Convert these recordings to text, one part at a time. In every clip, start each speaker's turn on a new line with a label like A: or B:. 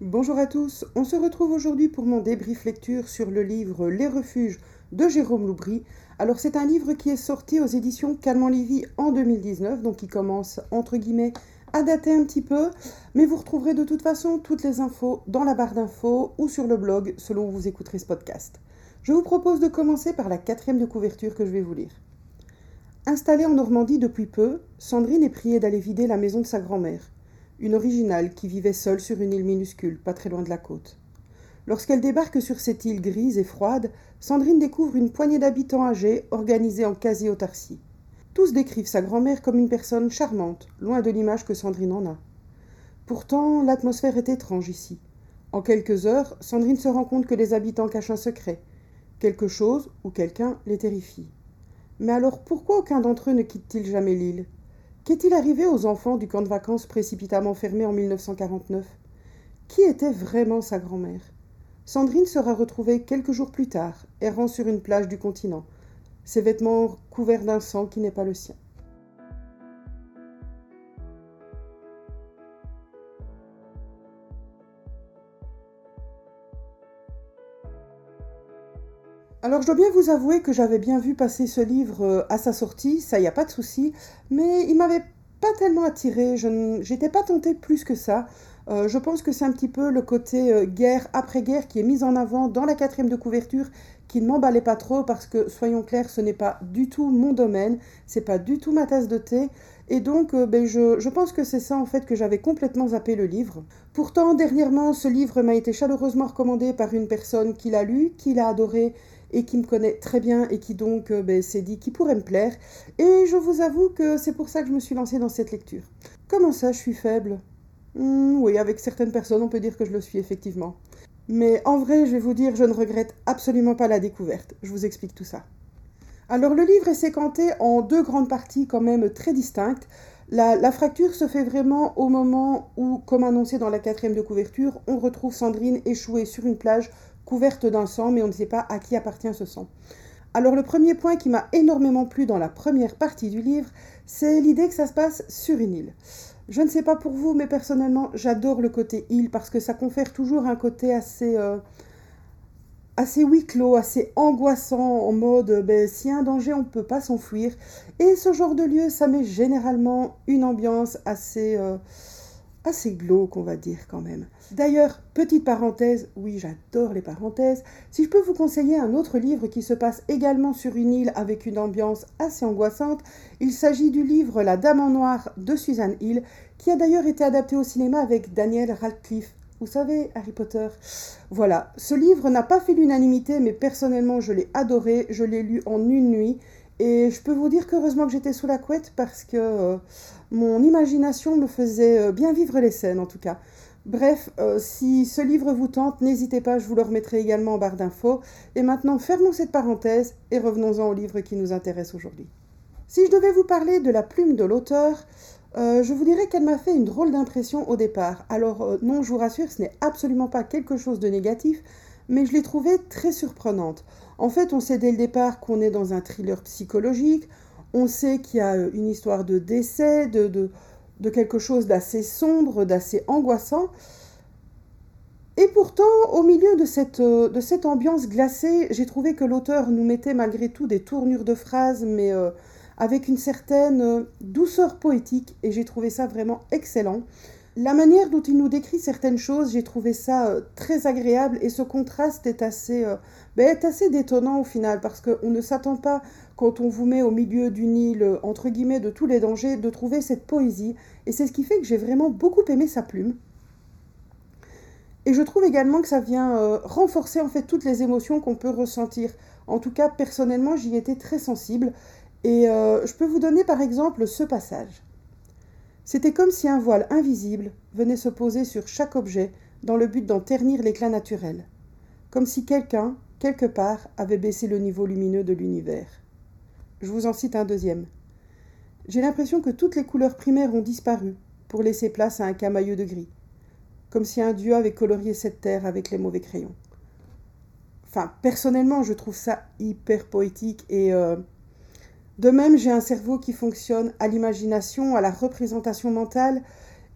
A: Bonjour à tous, on se retrouve aujourd'hui pour mon débrief lecture sur le livre Les refuges de Jérôme Loubry. Alors c'est un livre qui est sorti aux éditions Calmant Lévy en 2019, donc il commence entre guillemets à dater un petit peu, mais vous retrouverez de toute façon toutes les infos dans la barre d'infos ou sur le blog selon où vous écouterez ce podcast. Je vous propose de commencer par la quatrième de couverture que je vais vous lire. Installée en Normandie depuis peu, Sandrine est priée d'aller vider la maison de sa grand-mère, une originale qui vivait seule sur une île minuscule, pas très loin de la côte. Lorsqu'elle débarque sur cette île grise et froide, Sandrine découvre une poignée d'habitants âgés organisés en quasi-autarcie. Tous décrivent sa grand-mère comme une personne charmante, loin de l'image que Sandrine en a. Pourtant, l'atmosphère est étrange ici. En quelques heures, Sandrine se rend compte que les habitants cachent un secret. Quelque chose ou quelqu'un les terrifie. Mais alors pourquoi aucun d'entre eux ne quitte-t-il jamais l'île? Qu'est-il arrivé aux enfants du camp de vacances précipitamment fermé en 1949 Qui était vraiment sa grand-mère? Sandrine sera retrouvée quelques jours plus tard, errant sur une plage du continent, ses vêtements couverts d'un sang qui n'est pas le sien. Alors je dois bien vous avouer que j'avais bien vu passer ce livre euh, à sa sortie, ça y a pas de souci, mais il m'avait pas tellement attiré, je n'étais pas tentée plus que ça. Euh, je pense que c'est un petit peu le côté euh, guerre après guerre qui est mis en avant dans la quatrième de couverture qui ne m'emballait pas trop parce que soyons clairs, ce n'est pas du tout mon domaine, c'est pas du tout ma tasse de thé. Et donc, ben, je, je, pense que c'est ça en fait que j'avais complètement zappé le livre. Pourtant, dernièrement, ce livre m'a été chaleureusement recommandé par une personne qui l'a lu, qui l'a adoré et qui me connaît très bien et qui donc euh, ben, s'est dit qu'il pourrait me plaire. Et je vous avoue que c'est pour ça que je me suis lancée dans cette lecture. Comment ça, je suis faible? Hmm, Oui, avec certaines personnes, on peut dire que je le suis effectivement. Mais en vrai, je vais vous dire, je ne regrette absolument pas la découverte. Je vous explique tout ça. Alors le livre est séquenté en deux grandes parties quand même très distinctes. La, fracture se fait vraiment au moment où, comme annoncé dans la quatrième de couverture, on retrouve Sandrine échouée sur une plage couverte d'un sang, mais on ne sait pas à qui appartient ce sang. Alors le premier point qui m'a énormément plu dans la première partie du livre, c'est l'idée que ça se passe sur une île. Je ne sais pas pour vous, mais personnellement, j'adore le côté île parce que ça confère toujours un côté assez, euh, assez huis clos, assez angoissant, en mode ben, s'il y a un danger, on ne peut pas s'enfuir. Et ce genre de lieu, ça met généralement une ambiance assez, euh, assez glauque, on va dire quand même. D'ailleurs, petite parenthèse, oui j'adore les parenthèses, si je peux vous conseiller un autre livre qui se passe également sur une île avec une ambiance assez angoissante, il s'agit du livre La Dame en Noir de Suzanne Hill, qui a d'ailleurs été adapté au cinéma avec Daniel Radcliffe. Vous savez, Harry Potter. Voilà, ce livre n'a pas fait l'unanimité, mais personnellement je l'ai adoré, je l'ai lu en une nuit, et je peux vous dire qu'heureusement que j'étais sous la couette parce que euh, mon imagination me faisait euh, bien vivre les scènes en tout cas. Bref, euh, si ce livre vous tente, n'hésitez pas, je vous le remettrai également en barre d'infos. Et maintenant, fermons cette parenthèse et revenons-en au livre qui nous intéresse aujourd'hui. Si je devais vous parler de la plume de l'auteur, je vous dirais qu'elle m'a fait une drôle d'impression au départ. Alors non, je vous rassure, ce n'est absolument pas quelque chose de négatif, mais je l'ai trouvée très surprenante. En fait, on sait dès le départ qu'on est dans un thriller psychologique, on sait qu'il y a une histoire de décès, de, de quelque chose d'assez sombre, d'assez angoissant. Et pourtant, au milieu de cette, euh, de cette ambiance glacée, j'ai trouvé que l'auteur nous mettait malgré tout des tournures de phrases, mais euh, avec une certaine euh, douceur poétique, et j'ai trouvé ça vraiment excellent. La manière dont il nous décrit certaines choses, j'ai trouvé ça très agréable, et ce contraste est assez, ben, est assez détonnant au final, parce qu'on ne s'attend pas quand on vous met au milieu d'une île, entre guillemets, de tous les dangers, de trouver cette poésie. Et c'est ce qui fait que j'ai vraiment beaucoup aimé sa plume. Et je trouve également que ça vient euh, renforcer en fait toutes les émotions qu'on peut ressentir. En tout cas, personnellement, j'y étais très sensible. Et euh, je peux vous donner par exemple ce passage. C'était comme si un voile invisible venait se poser sur chaque objet dans le but d'en ternir l'éclat naturel. Comme si quelqu'un, quelque part, avait baissé le niveau lumineux de l'univers. Je vous en cite un deuxième. J'ai l'impression que toutes les couleurs primaires ont disparu pour laisser place à un camailleux de gris, comme si un dieu avait colorié cette terre avec les mauvais crayons. Enfin, personnellement, je trouve ça hyper poétique et euh, de même, j'ai un cerveau qui fonctionne à l'imagination, à la représentation mentale,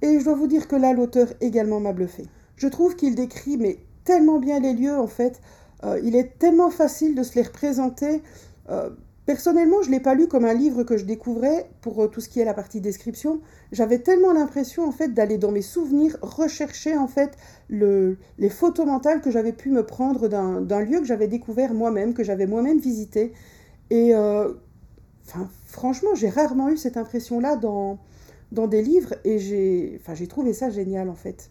A: et je dois vous dire que là, l'auteur également m'a bluffé. Je trouve qu'il décrit mais tellement bien les lieux en fait. Euh, il est tellement facile de se les représenter. Euh, personnellement, je ne l'ai pas lu comme un livre que je découvrais pour euh, tout ce qui est la partie description. J'avais tellement l'impression en fait d'aller dans mes souvenirs rechercher en fait le, les photos mentales que j'avais pu me prendre d'un lieu que j'avais découvert moi-même, que j'avais moi-même visité. Et enfin, franchement, j'ai rarement eu cette impression-là dans, dans des livres et j'ai enfin, trouvé ça génial en fait.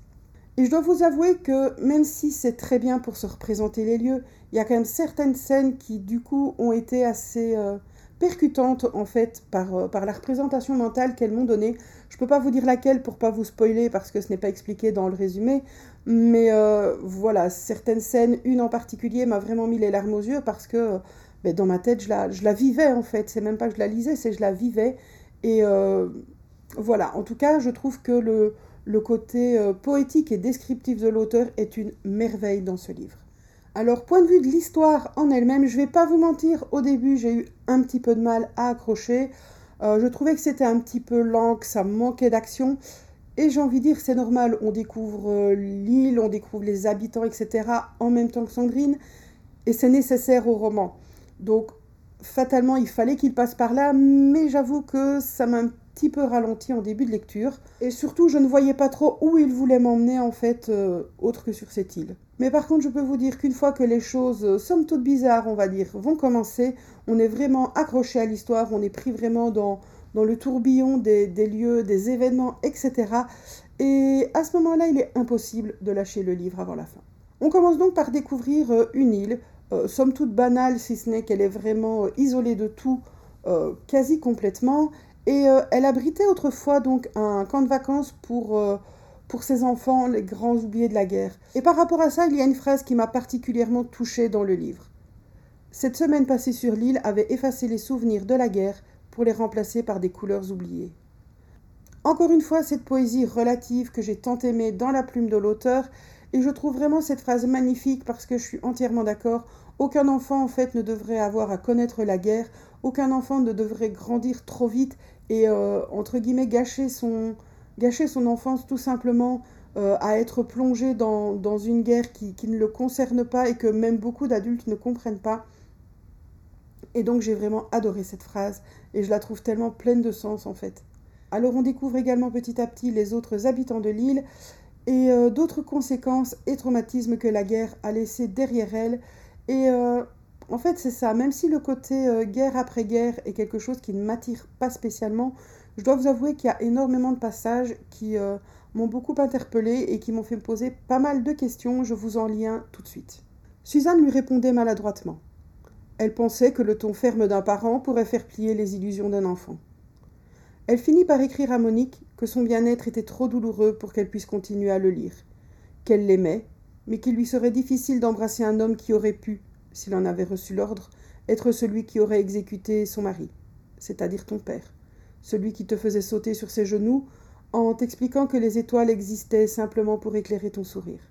A: Et je dois vous avouer que même si c'est très bien pour se représenter les lieux, il y a quand même certaines scènes qui du coup ont été assez euh, percutantes en fait par, euh, par la représentation mentale qu'elles m'ont donnée. Je peux pas vous dire laquelle pour pas vous spoiler parce que ce n'est pas expliqué dans le résumé, mais euh, voilà, certaines scènes, une en particulier m'a vraiment mis les larmes aux yeux parce que dans ma tête je la, je la vivais en fait, c'est même pas que je la lisais, c'est que je la vivais. Et voilà, en tout cas je trouve que le, côté euh, poétique et descriptif de l'auteur est une merveille dans ce livre. Alors, point de vue de l'histoire en elle-même, je vais pas vous mentir, au début j'ai eu un petit peu de mal à accrocher. Euh, je trouvais que c'était un petit peu lent, que ça manquait d'action. Et j'ai envie de dire, c'est normal, on découvre euh, l'île, on découvre les habitants, etc. en même temps que Sandrine. Et c'est nécessaire au roman. Donc, fatalement, il fallait qu'il passe par là, mais j'avoue que ça m'a peu ralenti en début de lecture. Et surtout, je ne voyais pas trop où il voulait m'emmener en fait, euh, autre que sur cette île. Mais par contre, je peux vous dire qu'une fois que les choses, euh, somme toute bizarres, on va dire, vont commencer, on est vraiment accroché à l'histoire, on est pris vraiment dans, dans le tourbillon des, des lieux, des événements, etc. Et à ce moment-là, il est impossible de lâcher le livre avant la fin. On commence donc par découvrir euh, une île, somme toute banale, si ce n'est qu'elle est vraiment isolée de tout, quasi complètement, et euh, elle abritait autrefois donc un camp de vacances pour, euh, pour ses enfants, les grands oubliés de la guerre. Et par rapport à ça, il y a une phrase qui m'a particulièrement touchée dans le livre. Cette semaine passée sur l'île avait effacé les souvenirs de la guerre pour les remplacer par des couleurs oubliées. Encore une fois, cette poésie relative que j'ai tant aimée dans la plume de l'auteur, et je trouve vraiment cette phrase magnifique parce que je suis entièrement d'accord. Aucun enfant, en fait, ne devrait avoir à connaître la guerre. Aucun enfant ne devrait grandir trop vite et euh, entre guillemets gâcher son, enfance tout simplement euh, à être plongé dans, dans une guerre qui, qui, ne le concerne pas et que même beaucoup d'adultes ne comprennent pas. Et donc j'ai vraiment adoré cette phrase et je la trouve tellement pleine de sens en fait. Alors on découvre également petit à petit les autres habitants de l'île et euh, d'autres conséquences et traumatismes que la guerre a laissés derrière elle. Et en fait, c'est ça. Même si le côté euh, guerre après guerre est quelque chose qui ne m'attire pas spécialement, je dois vous avouer qu'il y a énormément de passages qui euh, m'ont beaucoup interpellé et qui m'ont fait poser pas mal de questions. Je vous en lis un tout de suite. Suzanne lui répondait maladroitement. Elle pensait que le ton ferme d'un parent pourrait faire plier les illusions d'un enfant. Elle finit par écrire à Monique que son bien-être était trop douloureux pour qu'elle puisse continuer à le lire, qu'elle l'aimait, mais qu'il lui serait difficile d'embrasser un homme qui aurait pu, s'il en avait reçu l'ordre, être celui qui aurait exécuté son mari, c'est-à-dire ton père, celui qui te faisait sauter sur ses genoux en t'expliquant que les étoiles existaient simplement pour éclairer ton sourire.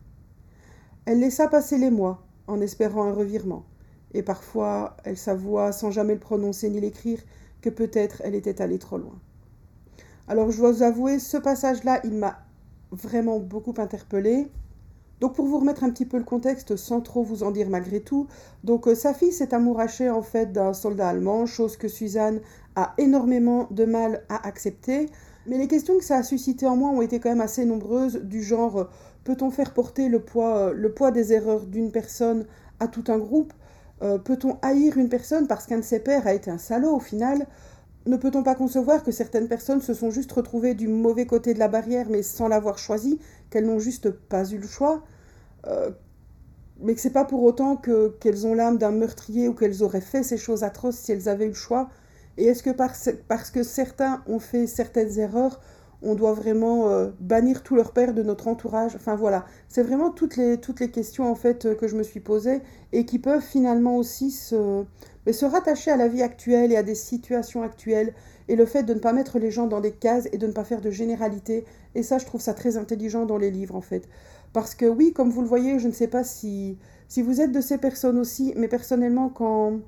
A: Elle laissa passer les mois, en espérant un revirement, et parfois elle s'avoua, sans jamais le prononcer ni l'écrire, que peut-être elle était allée trop loin. Alors je dois vous avouer, ce passage-là, il m'a vraiment beaucoup interpellée. Donc pour vous remettre un petit peu le contexte sans trop vous en dire malgré tout, donc euh, sa fille s'est amourachée en fait d'un soldat allemand, chose que Suzanne a énormément de mal à accepter. Mais les questions que ça a suscité en moi ont été quand même assez nombreuses, du genre euh, peut-on faire porter le poids, euh, le poids des erreurs d'une personne à tout un groupe? Peut-on haïr une personne parce qu'un de ses pères a été un salaud au final? Ne peut-on pas concevoir que certaines personnes se sont juste retrouvées du mauvais côté de la barrière mais sans l'avoir choisi, qu'elles n'ont juste pas eu le choix euh, mais que c'est pas pour autant que, qu'elles ont l'âme d'un meurtrier ou qu'elles auraient fait ces choses atroces si elles avaient eu le choix? Et est-ce que parce, parce que certains ont fait certaines erreurs, on doit vraiment euh, bannir tous leurs pères de notre entourage? Enfin voilà, c'est vraiment toutes les, toutes les questions en fait que je me suis posées et qui peuvent finalement aussi se, se rattacher à la vie actuelle et à des situations actuelles et le fait de ne pas mettre les gens dans des cases et de ne pas faire de généralité. Et ça, je trouve ça très intelligent dans les livres, en fait. Parce que oui, comme vous le voyez, je ne sais pas si, si vous êtes de ces personnes aussi, mais personnellement, quand,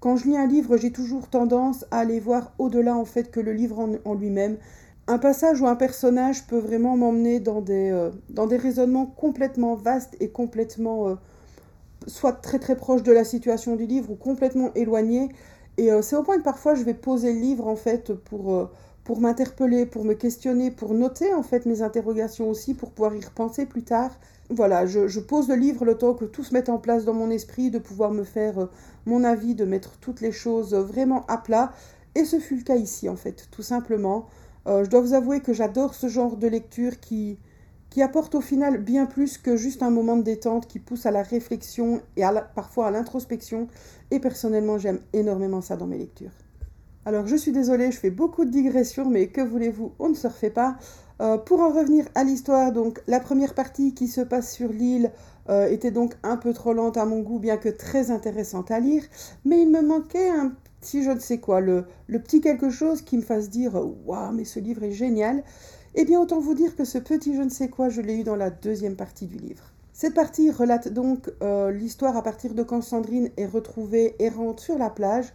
A: quand je lis un livre, j'ai toujours tendance à aller voir au-delà, en fait, que le livre en, lui-même. un passage ou un personnage peut vraiment m'emmener dans des, euh, raisonnements complètement vastes et complètement euh, soit très très proches de la situation du livre ou complètement éloignés. Et euh, c'est au point que parfois je vais poser le livre en fait pour, pour m'interpeller, pour me questionner, pour noter en fait mes interrogations aussi, pour pouvoir y repenser plus tard. Voilà, je, pose le livre le temps que tout se mette en place dans mon esprit, de pouvoir me faire mon avis, de mettre toutes les choses vraiment à plat. Et ce fut le cas ici en fait, tout simplement. Euh, je dois vous avouer que j'adore ce genre de lecture qui, qui apporte au final bien plus que juste un moment de détente, qui pousse à la réflexion et parfois à l'introspection. Et personnellement, j'aime énormément ça dans mes lectures. Alors je suis désolée, je fais beaucoup de digressions, mais que voulez-vous, on ne se refait pas. Euh, pour en revenir à l'histoire, donc la première partie qui se passe sur l'île euh, était donc un peu trop lente à mon goût, bien que très intéressante à lire, mais il me manquait un si je ne sais quoi, le, petit quelque chose qui me fasse dire Waouh, mais ce livre est génial, eh bien autant vous dire que ce petit je ne sais quoi, je l'ai eu dans la deuxième partie du livre. Cette partie relate donc euh, l'histoire à partir de quand Sandrine est retrouvée errante sur la plage.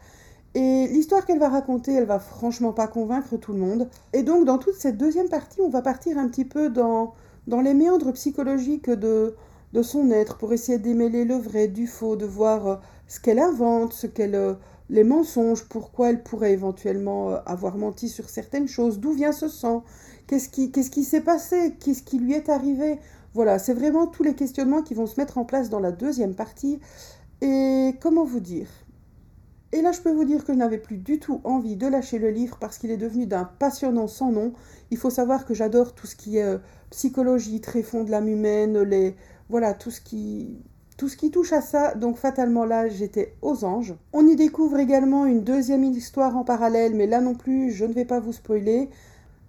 A: Et l'histoire qu'elle va raconter, elle va franchement pas convaincre tout le monde. Et donc dans toute cette deuxième partie, on va partir un petit peu dans, dans les méandres psychologiques de, de son être pour essayer de démêler le vrai du faux, de voir euh, ce qu'elle invente, ce qu'elle euh, les mensonges, pourquoi elle pourrait éventuellement avoir menti sur certaines choses, d'où vient ce sang, qu'est-ce qui s'est passé, qu'est-ce qui lui est arrivé? Voilà, c'est vraiment tous les questionnements qui vont se mettre en place dans la deuxième partie. Et comment vous dire? Et là, je peux vous dire que je n'avais plus du tout envie de lâcher le livre parce qu'il est devenu d'un passionnant sans nom. Il faut savoir que j'adore tout ce qui est euh, psychologie, tréfonds de l'âme humaine, les voilà, tout ce qui tout ce qui touche à ça, donc fatalement là, j'étais aux anges. On y découvre également une deuxième histoire en parallèle, mais là non plus, je ne vais pas vous spoiler.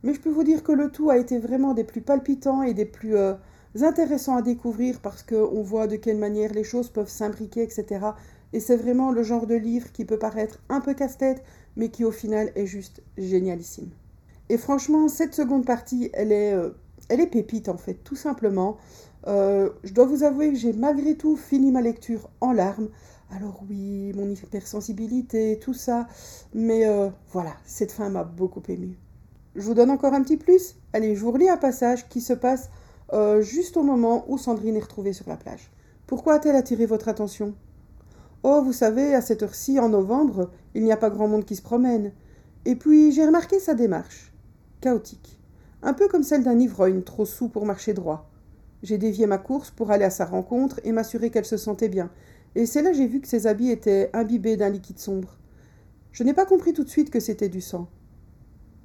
A: Mais je peux vous dire que le tout a été vraiment des plus palpitants et des plus euh, intéressants à découvrir parce qu'on voit de quelle manière les choses peuvent s'imbriquer, etc. Et c'est vraiment le genre de livre qui peut paraître un peu casse-tête, mais qui au final est juste génialissime. Et franchement, cette seconde partie, elle est, euh, elle est pépite en fait, tout simplement. Euh, je dois vous avouer que j'ai malgré tout fini ma lecture en larmes. Alors oui, mon hypersensibilité, tout ça. Mais voilà, cette fin m'a beaucoup émue. Je vous donne encore un petit plus. Allez, je vous relis un passage qui se passe euh, juste au moment où Sandrine est retrouvée sur la plage. Pourquoi a-t-elle attiré votre attention? Oh, vous savez, à cette heure-ci, en novembre, il n'y a pas grand monde qui se promène. Et puis, j'ai remarqué sa démarche. Chaotique. Un peu comme celle d'un ivrogne trop sous pour marcher droit. J'ai dévié ma course pour aller à sa rencontre et m'assurer qu'elle se sentait bien. Et c'est là j'ai vu que ses habits étaient imbibés d'un liquide sombre. Je n'ai pas compris tout de suite que c'était du sang.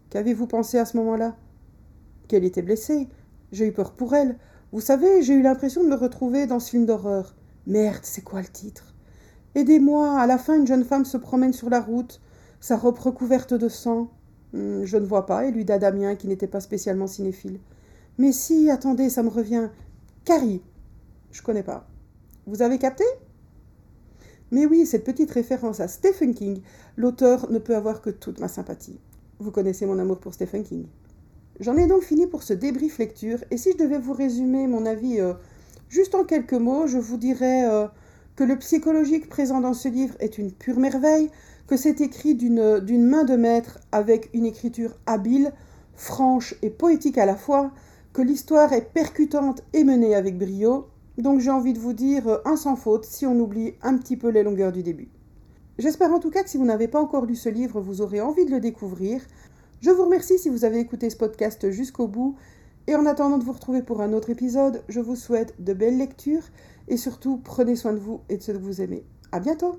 A: Qu'avez-vous pensé à ce moment-là? Qu'elle était blessée. J'ai eu peur pour elle. Vous savez, j'ai eu l'impression de me retrouver dans ce film d'horreur. Merde, c'est quoi le titre? Aidez-moi, à la fin une jeune femme se promène sur la route, sa robe recouverte de sang. Hmm, je ne vois pas, éluda Damien qui n'était pas spécialement cinéphile. Mais si, attendez, ça me revient. Carrie. Je connais pas. Vous avez capté? Mais oui, cette petite référence à Stephen King, l'auteur ne peut avoir que toute ma sympathie. Vous connaissez mon amour pour Stephen King. J'en ai donc fini pour ce débrief lecture, et si je devais vous résumer mon avis euh, juste en quelques mots, je vous dirais euh, que le psychologique présent dans ce livre est une pure merveille, que c'est écrit d'une main de maître avec une écriture habile, franche et poétique à la fois, que l'histoire est percutante et menée avec brio, donc j'ai envie de vous dire euh, un sans faute si on oublie un petit peu les longueurs du début. J'espère en tout cas que si vous n'avez pas encore lu ce livre, vous aurez envie de le découvrir. Je vous remercie si vous avez écouté ce podcast jusqu'au bout. Et en attendant de vous retrouver pour un autre épisode, je vous souhaite de belles lectures et surtout prenez soin de vous et de ceux que vous aimez. À bientôt!